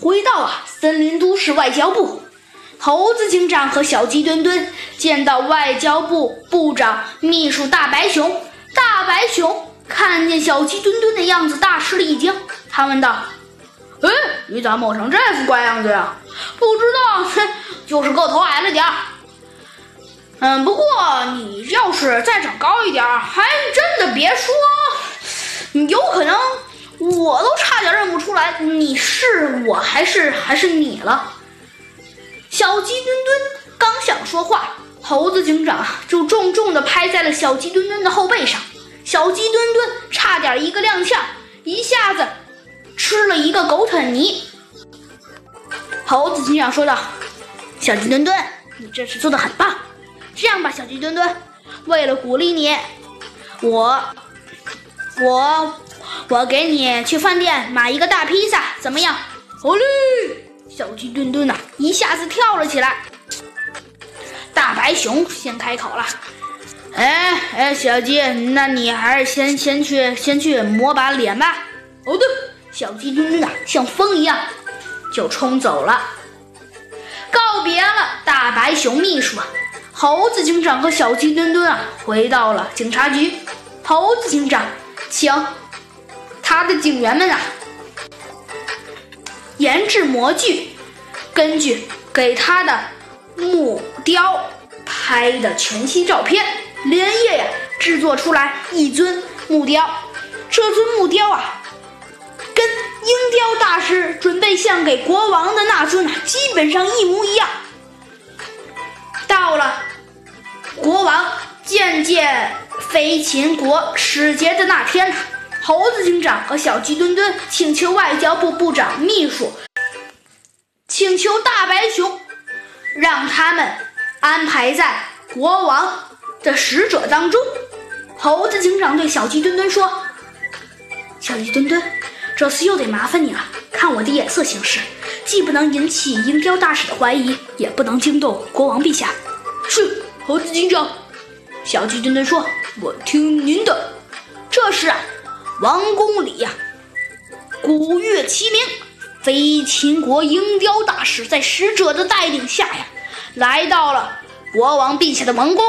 回到啊森林都市外交部，猴子警长和小鸡墩墩见到外交部部长秘书大白熊。大白熊看见小鸡墩墩的样子，大吃了一惊。他问道：“哎，你咋抹成这副怪样子呀？”“不知道，哼，就是个头矮了点儿。”“嗯，不过你要是再长高一点，还真的别说，你有可能。”我都差点认不出来你是我还是还是你了。小鸡墩墩刚想说话，猴子警长就重重的拍在了小鸡墩墩的后背上，小鸡墩墩差点一个踉跄，一下子吃了一个狗啃泥。猴子警长说道：“小鸡墩墩，你这次做的很棒。这样吧，小鸡墩墩，为了鼓励你，我我。”我给你去饭店买一个大披萨，怎么样？好嘞！小鸡墩墩呐，一下子跳了起来。大白熊先开口了：“哎哎，小鸡，那你还是先先去先去抹把脸吧。”哦对，小鸡墩墩啊，像风一样就冲走了，告别了大白熊秘书。猴子警长和小鸡墩墩啊，回到了警察局。猴子警长，请。他的警员们啊，研制模具，根据给他的木雕拍的全息照片，连夜呀制作出来一尊木雕。这尊木雕啊，跟鹰雕大师准备献给国王的那尊啊，基本上一模一样。到了国王见见飞禽国使节的那天。猴子警长和小鸡墩墩请求外交部部长秘书，请求大白熊，让他们安排在国王的使者当中。猴子警长对小鸡墩墩说：“小鸡墩墩，这次又得麻烦你了。看我的眼色行事，既不能引起鹰雕大使的怀疑，也不能惊动国王陛下。”是猴子警长。小鸡墩墩说：“我听您的。”这时啊。王宫里呀，鼓乐齐鸣。飞秦国鹰雕大使在使者的带领下呀，来到了国王陛下的王宫。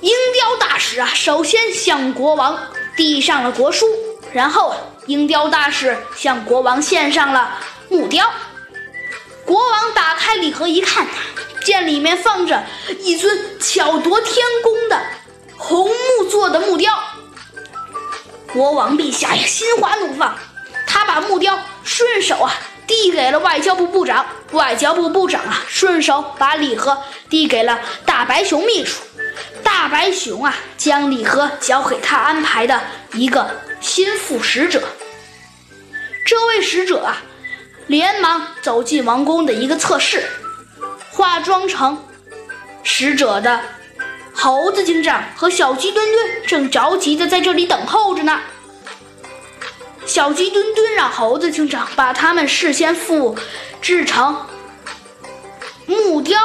鹰雕大使啊，首先向国王递上了国书，然后啊，鹰雕大使向国王献上了木雕。国王打开礼盒一看，见里面放着一尊巧夺天工的红木做的木雕。国王陛下呀，心花怒放，他把木雕顺手啊递给了外交部部长，外交部部长啊顺手把礼盒递给了大白熊秘书，大白熊啊将礼盒交给他安排的一个心腹使者。这位使者啊，连忙走进王宫的一个侧室，化妆成使者的。猴子警长和小鸡墩墩正着急的在这里等候着呢。小鸡墩墩让猴子警长把他们事先复制成木雕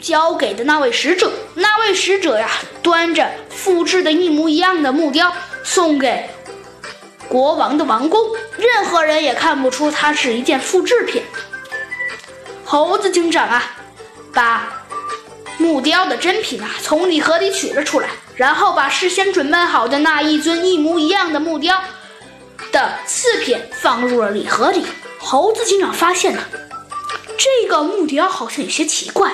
交给的那位使者。那位使者呀，端着复制的一模一样的木雕送给国王的王宫，任何人也看不出它是一件复制品。猴子警长啊，把。木雕的真品啊，从礼盒里取了出来，然后把事先准备好的那一尊一模一样的木雕的次品放入了礼盒里。猴子警长发现呢，这个木雕好像有些奇怪，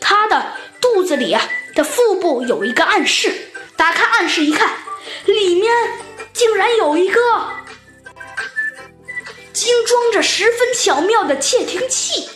它的肚子里啊的腹部有一个暗室，打开暗室一看，里面竟然有一个精装着十分巧妙的窃听器。